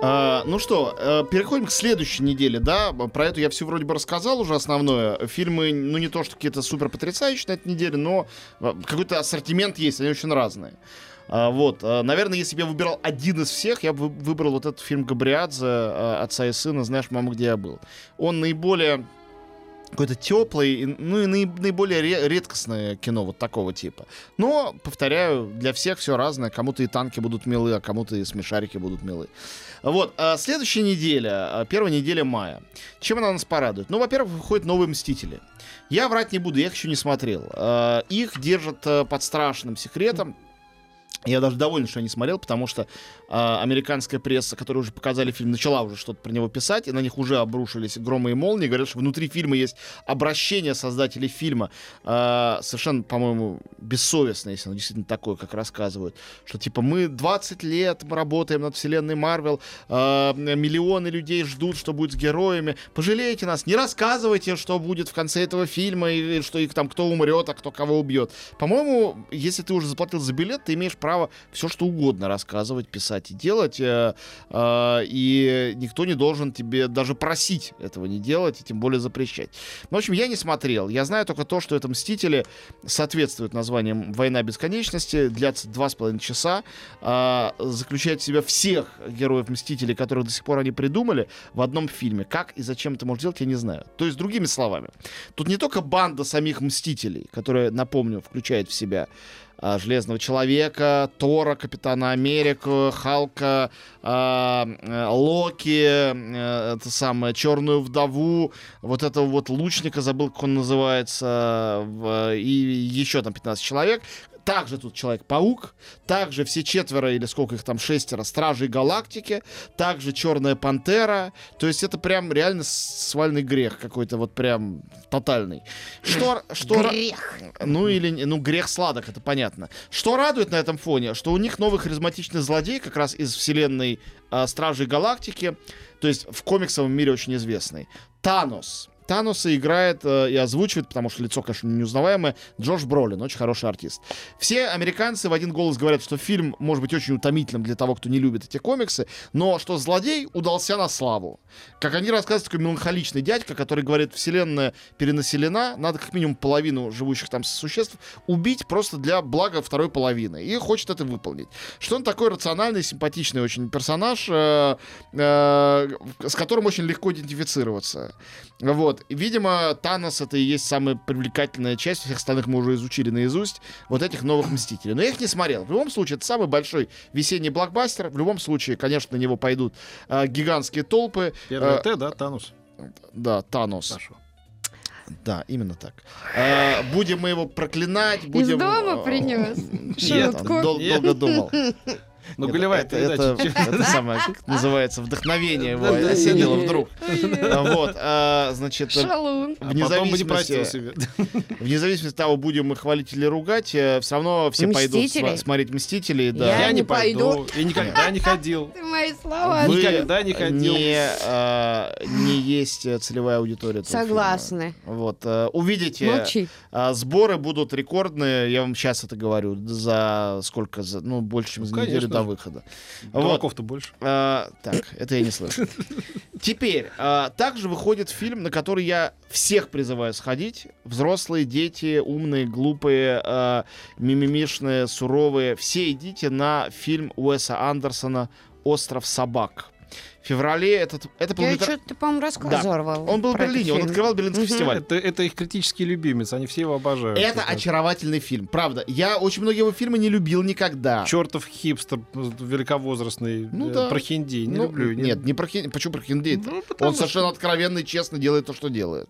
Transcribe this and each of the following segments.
А, ну что, э, переходим к следующей неделе, да, про эту я все вроде бы рассказал уже основное. Фильмы, ну не то, что какие-то супер потрясающие на этой неделе, но э, какой-то ассортимент есть, они очень разные. А, вот, э, наверное, если бы я выбирал один из всех, я бы выбрал вот этот фильм Габриадзе «Отца и сына», «Знаешь, мама, где я был». Он наиболее какой-то теплый, ну и наиболее редкостное кино вот такого типа. Но, повторяю, для всех все разное. Кому-то и танки будут милы, а кому-то и смешарики будут милы. Вот, а следующая неделя, а, первая неделя мая. Чем она нас порадует? Ну, во-первых, выходят новые «Мстители». Я врать не буду, я их еще не смотрел. А, их держат э, под страшным секретом. Я даже доволен, что я не смотрел, потому что э, американская пресса, которая уже показали фильм, начала уже что-то про него писать, и на них уже обрушились громы и молнии. Говорят, что внутри фильма есть обращение создателей фильма, э, совершенно, по-моему, бессовестное, если оно действительно такое, как рассказывают. Что типа мы 20 лет мы работаем над вселенной Марвел, э, миллионы людей ждут, что будет с героями. Пожалейте нас, не рассказывайте, что будет в конце этого фильма, и что их там кто умрет, а кто кого убьет. По-моему, если ты уже заплатил за билет, ты имеешь право все что угодно рассказывать, писать и делать, э, э, и никто не должен тебе даже просить этого не делать, и тем более запрещать. Ну, в общем, я не смотрел. Я знаю только то, что это «Мстители» соответствует названием «Война бесконечности», длятся два с половиной часа, э, заключает в себя всех героев «Мстителей», которых до сих пор они придумали, в одном фильме. Как и зачем это можно делать, я не знаю. То есть, другими словами, тут не только банда самих «Мстителей», которая, напомню, включает в себя Железного Человека, Тора, Капитана Америку, Халка, э, Локи, э, это самое, Черную Вдову, вот этого вот лучника, забыл, как он называется, и еще там 15 человек, также тут Человек-паук, также все четверо или сколько их там, шестеро Стражей Галактики, также Черная Пантера. То есть это прям реально свальный грех какой-то вот прям тотальный. Что, что грех. Ну или ну грех сладок, это понятно. Что радует на этом фоне, что у них новый харизматичный злодей как раз из вселенной э, Стражей Галактики, то есть в комиксовом мире очень известный. Танос. Таноса играет э, и озвучивает, потому что лицо, конечно, неузнаваемое, Джош Бролин, очень хороший артист. Все американцы в один голос говорят, что фильм может быть очень утомительным для того, кто не любит эти комиксы, но что злодей удался на славу. Как они рассказывают, такой меланхоличный дядька, который говорит, вселенная перенаселена, надо как минимум половину живущих там существ убить просто для блага второй половины. И хочет это выполнить. Что он такой рациональный, симпатичный очень персонаж, э, э, с которым очень легко идентифицироваться. Вот. И, видимо, Танос это и есть самая привлекательная часть. Всех остальных мы уже изучили наизусть. Вот этих новых Мстителей. Но я их не смотрел. В любом случае, это самый большой весенний блокбастер. В любом случае, конечно, на него пойдут э, гигантские толпы. Первое э, Т, да, Танос? Да, Танос. Хорошо. Да, именно так. А, будем мы его проклинать. Будем... Из дома принес. Нет, дол- долго думал. Ну, голевая это, это, это самое, как называется, вдохновение его осенило вдруг. Вот, а, значит, Шалун. в независимости, в независимости от того, будем мы хвалить или ругать, э, все равно все пойдут смотреть «Мстители». Да. Я не пойду, я никогда не ходил. Ты мои слова. Вы никогда не ходил. Не, а, не есть целевая аудитория. Согласны. Вот, э, увидите. Молчи. А, сборы будут рекордные, я вам сейчас это говорю, за сколько, за, ну, больше, чем за ну, неделю до выхода. Дураков-то вот. больше. А, так, это я не слышу. Теперь, а, также выходит фильм, на который я всех призываю сходить. Взрослые, дети, умные, глупые, а, мимимишные, суровые. Все идите на фильм Уэса Андерсона «Остров собак» феврале этот... Это был Я метр... что-то, по-моему, рассказывал. Да. Он был в Берлине, он открывал Берлинский угу. фестиваль. Это, это их критический любимец, они все его обожают. Это очаровательный фильм, правда. Я очень многие его фильмы не любил никогда. Чертов хипстер великовозрастный, ну, э, да. про хинди, не ну, люблю. Не... Нет, не про хинди. Почему про хинди? Ну, он совершенно откровенно и честно делает то, что делает.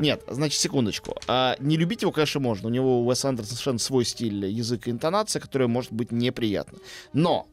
Нет, значит, секундочку. А, не любить его, конечно, можно. У него у Уэс Андерсона совершенно свой стиль язык и интонация, которая может быть неприятна. Но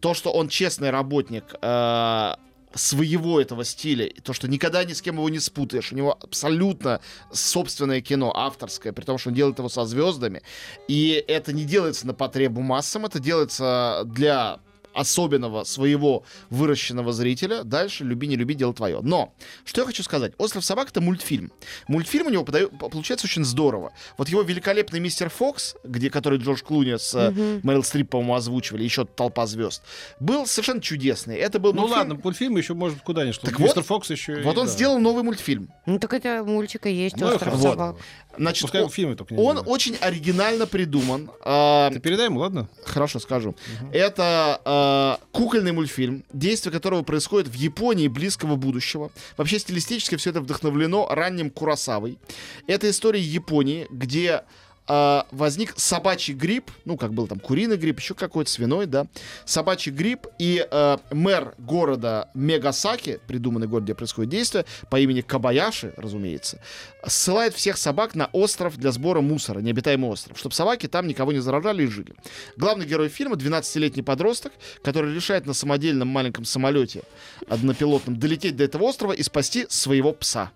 то, что он честный работник, э, своего этого стиля, то, что никогда ни с кем его не спутаешь, у него абсолютно собственное кино, авторское, при том, что он делает его со звездами, и это не делается на потребу массам, это делается для особенного своего выращенного зрителя. Дальше люби, не люби, дело твое. Но, что я хочу сказать. «Остров собак» — это мультфильм. Мультфильм у него подаю, получается очень здорово. Вот его великолепный «Мистер Фокс», где, который Джордж Клуни с uh-huh. Мэрил Стрип, по-моему, озвучивали, еще «Толпа звезд», был совершенно чудесный. Это был Ну мультфильм... ладно, мультфильм еще, может, куда ни шло. Так Мистер вот, Фокс еще... Вот и, он да. сделал новый мультфильм. Ну так это мультика есть Ну, «Остров вот. собак». Значит, Пускай он, в фильме только не он очень оригинально придуман. Ты передай ему, ладно? Хорошо, скажу. Это э, кукольный мультфильм, действие которого происходит в Японии близкого будущего. Вообще стилистически все это вдохновлено ранним Курасавой. Это история Японии, где э, возник собачий грипп, ну, как был там куриный грипп, еще какой-то свиной, да, собачий грипп, и э, мэр города Мегасаки, придуманный город, где происходит действие, по имени Кабаяши, разумеется, ссылает всех собак на остров для сбора мусора, необитаемый остров, чтобы собаки там никого не заражали и жили. Главный герой фильма 12-летний подросток, который решает на самодельном маленьком самолете однопилотном долететь до этого острова и спасти своего пса.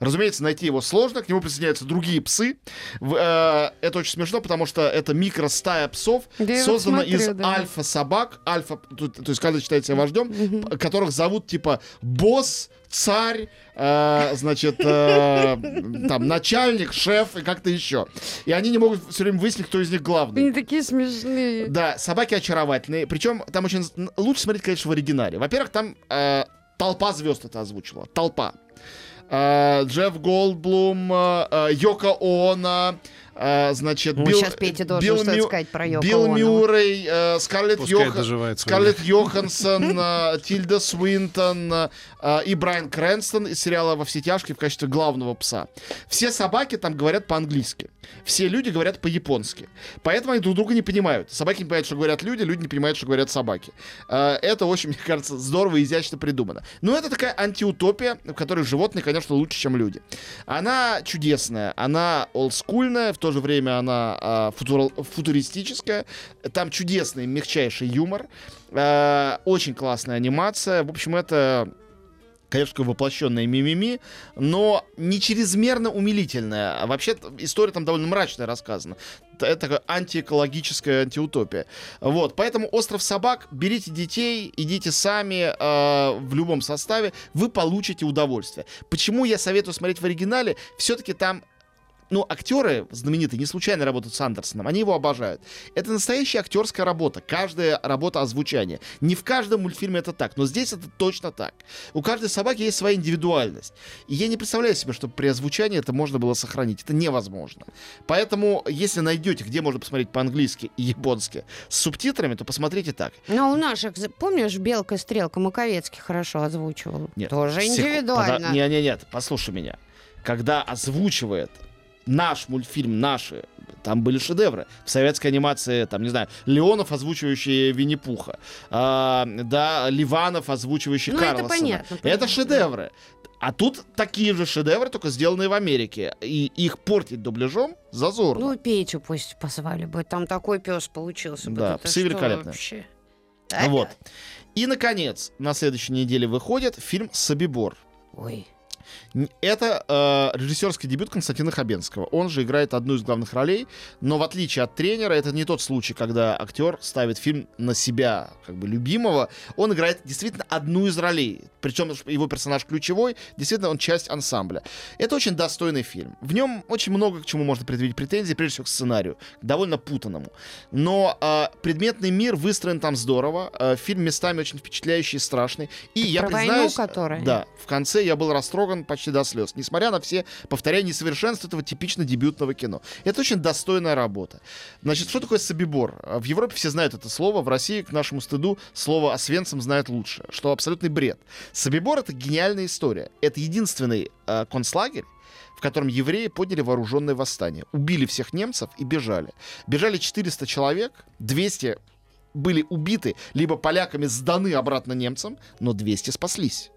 Разумеется, найти его сложно, к нему присоединяются другие псы. Э, это очень смешно, потому что это микростая псов, Да создана смотрю, из да. альфа-собак, альфа, то есть каждый считает себя вождем, п- которых зовут типа босс, царь, э, значит, э, там, начальник, шеф и как-то еще. И они не могут все время выяснить, кто из них главный. Они такие смешные. Да, собаки очаровательные. Причем там очень лучше смотреть, конечно, в оригинале. Во-первых, там э, толпа звезд это озвучила. Толпа. Э, Джефф Голдблум, э, э, Э, значит, Ну, Билл, сейчас Петя должен Билл что-то Мю- сказать про Йоко Билл Оно. Мюррей, э, Скарлетт, свою Скарлетт Йоханссон, э, Тильда Свинтон э, и Брайан Крэнстон из сериала «Во все тяжкие» в качестве главного пса. Все собаки там говорят по-английски. Все люди говорят по-японски. Поэтому они друг друга не понимают. Собаки не понимают, что говорят люди, люди не понимают, что говорят собаки. Э, Это очень, мне кажется, здорово и изящно придумано. Но это такая антиутопия, в которой животные, конечно, лучше, чем люди. Она чудесная, она олдскульная, в то же время она а, футуро- футуристическая. Там чудесный, мягчайший юмор. Э, Очень классная анимация. В общем, это конечно, такое воплощенное мимими, но не чрезмерно умилительное. А вообще история там довольно мрачная рассказана. Это такая антиэкологическая антиутопия. Вот, поэтому «Остров собак», берите детей, идите сами э, в любом составе, вы получите удовольствие. Почему я советую смотреть в оригинале? Все-таки там ну, актеры знаменитые не случайно работают с Андерсоном, они его обожают. Это настоящая актерская работа, каждая работа озвучания. Не в каждом мультфильме это так, но здесь это точно так. У каждой собаки есть своя индивидуальность. И я не представляю себе, чтобы при озвучании это можно было сохранить. Это невозможно. Поэтому, если найдете, где можно посмотреть по-английски и японски с субтитрами, то посмотрите так. Но у наших, помнишь, Белка и Стрелка Маковецкий хорошо озвучивал? Нет, Тоже секу- индивидуально. пода- Не, не, нет, послушай меня. Когда озвучивает наш мультфильм, наши, там были шедевры. В советской анимации, там, не знаю, Леонов, озвучивающий Винни-Пуха, а, да, Ливанов, озвучивающий Ну, это Карлсона. понятно, Это понятно. шедевры. А тут такие же шедевры, только сделанные в Америке. И их портить дубляжом зазорно. Ну, Петю пусть позвали бы. Там такой пес получился бы. Да, Это псы великолепные. вообще? вот. И, наконец, на следующей неделе выходит фильм «Собибор». Ой. Это э, режиссерский дебют Константина Хабенского. Он же играет одну из главных ролей, но в отличие от тренера, это не тот случай, когда актер ставит фильм на себя, как бы любимого. Он играет действительно одну из ролей. Причем его персонаж ключевой, действительно он часть ансамбля. Это очень достойный фильм. В нем очень много к чему можно предъявить претензии, прежде всего к сценарию, довольно путанному. Но э, предметный мир выстроен там здорово. Э, фильм местами очень впечатляющий и страшный. И я Про войну, признаюсь, которая? да, в конце я был растроган почти до слез, несмотря на все, повторяю, несовершенства этого типично дебютного кино. Это очень достойная работа. Значит, что такое Собибор? В Европе все знают это слово, в России, к нашему стыду, слово «освенцим» знают лучше, что абсолютный бред. Собибор — это гениальная история. Это единственный э, концлагерь, в котором евреи подняли вооруженное восстание. Убили всех немцев и бежали. Бежали 400 человек, 200 были убиты, либо поляками сданы обратно немцам, но 200 спаслись.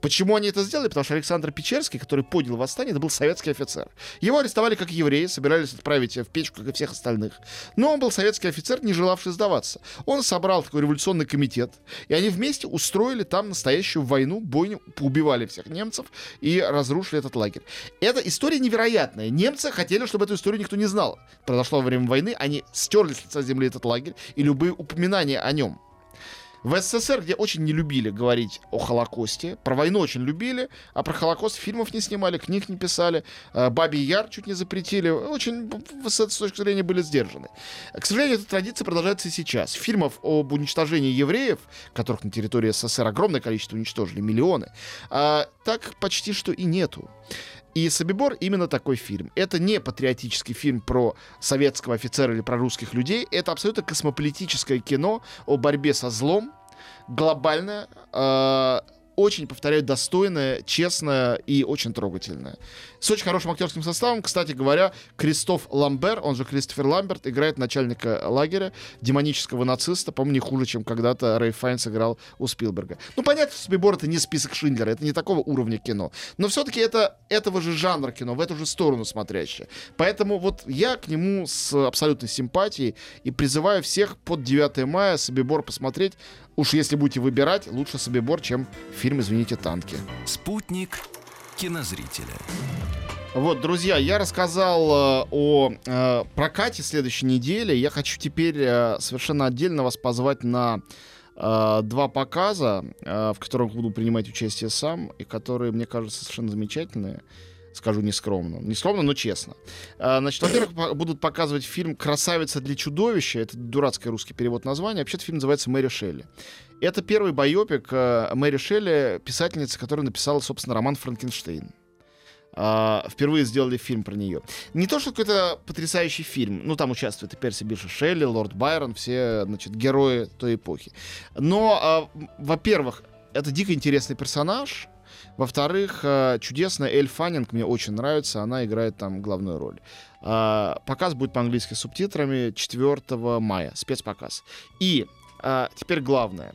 Почему они это сделали? Потому что Александр Печерский, который поднял восстание, это был советский офицер. Его арестовали как еврея, собирались отправить в печку, как и всех остальных. Но он был советский офицер, не желавший сдаваться. Он собрал такой революционный комитет, и они вместе устроили там настоящую войну, бойню, поубивали всех немцев и разрушили этот лагерь. Эта история невероятная. Немцы хотели, чтобы эту историю никто не знал. Произошло во время войны, они стерли с лица земли этот лагерь и любые упоминания о нем. В СССР, где очень не любили говорить о Холокосте, про войну очень любили, а про Холокост фильмов не снимали, книг не писали, э, Бабий Яр чуть не запретили, очень с этой точки зрения были сдержаны. К сожалению, эта традиция продолжается и сейчас. Фильмов об уничтожении евреев, которых на территории СССР огромное количество уничтожили, миллионы, а, так почти что и нету. И «Собибор» именно такой фильм. Это не патриотический фильм про советского офицера или про русских людей. Это абсолютно космополитическое кино о борьбе со злом, глобальное, э, очень, повторяю, достойная, честная и очень трогательная. С очень хорошим актерским составом, кстати говоря, Кристоф Ламбер, он же Кристофер Ламберт, играет начальника лагеря, демонического нациста, по-моему, не хуже, чем когда-то Рэй Файнс играл у Спилберга. Ну, понятно, что Спибор это не список Шиндлера, это не такого уровня кино, но все-таки это этого же жанра кино, в эту же сторону смотрящее. Поэтому вот я к нему с абсолютной симпатией и призываю всех под 9 мая Собибор посмотреть. Уж если будете выбирать, лучше Собибор, чем фильм, извините, «Танки». Спутник кинозрителя. Вот, друзья, я рассказал э, о э, прокате следующей недели. Я хочу теперь э, совершенно отдельно вас позвать на э, два показа, э, в которых буду принимать участие сам, и которые, мне кажутся, совершенно замечательные. Скажу нескромно. Не скромно, но честно. Э, значит, во-первых, будут показывать фильм «Красавица для чудовища». Это дурацкий русский перевод названия. Вообще-то фильм называется «Мэри Шелли». Это первый байопик э, Мэри Шелли, писательницы, которая написала, собственно, роман «Франкенштейн». Uh, впервые сделали фильм про нее. Не то, что какой-то потрясающий фильм. Ну, там участвуют и Перси Биша Шелли, Лорд Байрон, все, значит, герои той эпохи. Но, во-первых, это дико интересный персонаж. Во-вторых, uh, чудесная Эль Фаннинг мне очень нравится. Она играет там главную роль. Показ будет по-английски с субтитрами 4 мая. Спецпоказ. И теперь главное.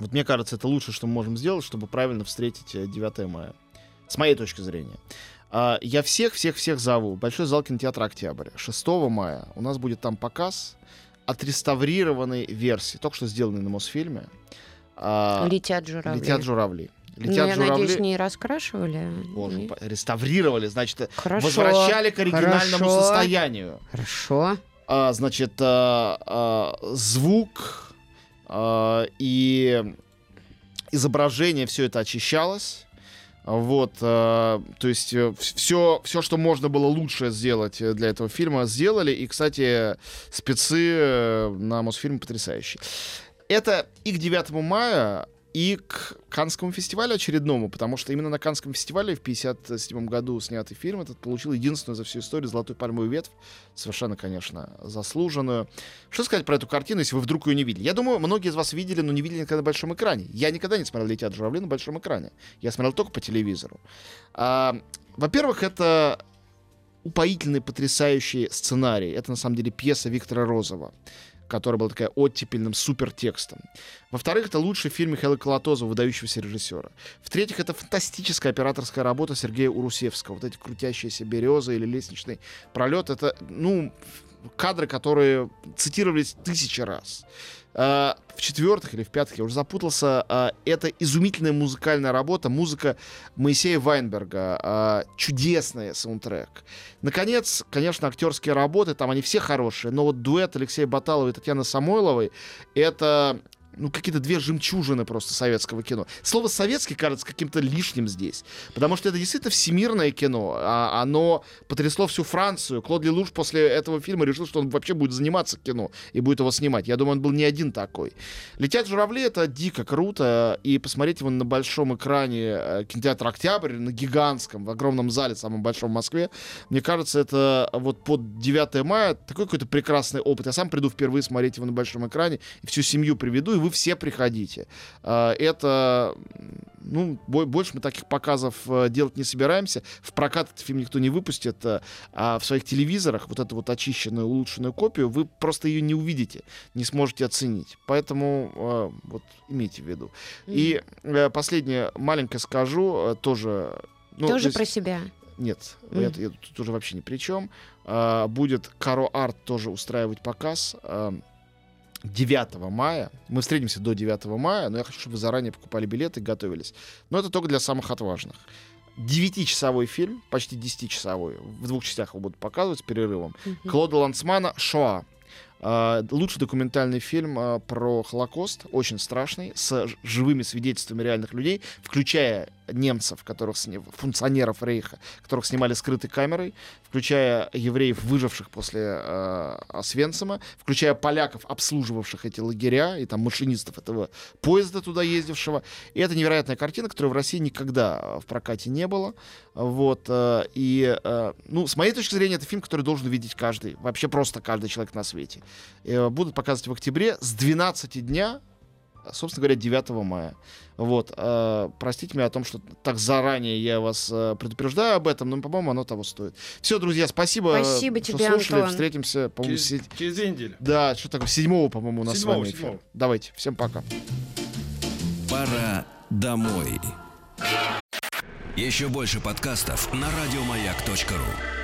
Вот мне кажется, это лучшее, что мы можем сделать, чтобы правильно встретить 9 мая с моей точки зрения. Я всех-всех-всех зову. Большой зал кинотеатра «Октябрь». 6 мая у нас будет там показ отреставрированной версии, только что сделанной на Мосфильме. Летят журавли. Летят журавли. Летят ну, я журавли. надеюсь, не раскрашивали. Боже, и... реставрировали, значит, Хорошо. возвращали к оригинальному Хорошо. состоянию. Хорошо. А, значит, а, а, звук а, и изображение, все это очищалось вот, э, то есть все, все, что можно было лучше сделать для этого фильма, сделали. И, кстати, спецы на Мосфильме потрясающие. Это и к 9 мая и к Канскому фестивалю очередному, потому что именно на Канском фестивале в 1957 году снятый фильм этот получил единственную за всю историю «Золотую пальмовую ветвь», совершенно, конечно, заслуженную. Что сказать про эту картину, если вы вдруг ее не видели? Я думаю, многие из вас видели, но не видели никогда на большом экране. Я никогда не смотрел «Летят журавли» на большом экране. Я смотрел только по телевизору. А, во-первых, это упоительный, потрясающий сценарий. Это, на самом деле, пьеса Виктора Розова которая была такая оттепельным супертекстом. Во-вторых, это лучший фильм Михаила Колотозова, выдающегося режиссера. В-третьих, это фантастическая операторская работа Сергея Урусевского. Вот эти крутящиеся березы или лестничный пролет. Это, ну, кадры, которые цитировались тысячи раз. А, в четвертых или в пятых, я уже запутался, а, это изумительная музыкальная работа, музыка Моисея Вайнберга, а, чудесный саундтрек. Наконец, конечно, актерские работы, там они все хорошие, но вот дуэт Алексея Баталова и Татьяны Самойловой, это ну, какие-то две жемчужины просто советского кино. Слово «советский» кажется каким-то лишним здесь, потому что это действительно всемирное кино. А оно потрясло всю Францию. Клод Лелуш после этого фильма решил, что он вообще будет заниматься кино и будет его снимать. Я думаю, он был не один такой. «Летят журавли» — это дико круто, и посмотреть его на большом экране э, кинотеатра «Октябрь», на гигантском, в огромном зале, самом большом в Москве, мне кажется, это вот под 9 мая такой какой-то прекрасный опыт. Я сам приду впервые смотреть его на большом экране, и всю семью приведу, и вы вы все приходите. Э, это ну, больше мы таких показов э, делать не собираемся. В прокат этот фильм никто не выпустит, э, а в своих телевизорах вот эту вот очищенную, улучшенную копию вы просто ее не увидите, не сможете оценить. Поэтому э, вот имейте в виду. И последнее маленькое скажу, тоже... Ну, тоже есть, про себя. Нет, mm. это, я тут уже вообще ни при чем. А, будет Каро Арт тоже устраивать показ. А, 9 мая. Мы встретимся до 9 мая, но я хочу, чтобы вы заранее покупали билеты и готовились. Но это только для самых отважных. Девятичасовой фильм, почти десятичасовой, в двух частях его будут показывать с перерывом. Mm-hmm. Клода Лансмана «Шоа». Uh, лучший документальный фильм uh, про Холокост, очень страшный, с живыми свидетельствами реальных людей, включая немцев, которых сни... функционеров Рейха, которых снимали скрытой камерой, включая евреев, выживших после э, Освенцима, включая поляков, обслуживавших эти лагеря, и там машинистов этого поезда туда ездившего. И это невероятная картина, которой в России никогда в прокате не было. Вот, э, и, э, ну, с моей точки зрения, это фильм, который должен увидеть каждый, вообще просто каждый человек на свете. Э, будут показывать в октябре с 12 дня собственно говоря, 9 мая. Вот, э, простите меня о том, что так заранее я вас э, предупреждаю об этом, но, по-моему, оно того стоит. Все, друзья, спасибо, спасибо что тебе, слушали. Антон. Встретимся, по-моему, через, сеть... через две недели. Да, что такое, седьмого, по-моему, у нас седьмого, с вами эфир. Давайте, всем пока. Пора домой. Еще больше подкастов на радиомаяк.ру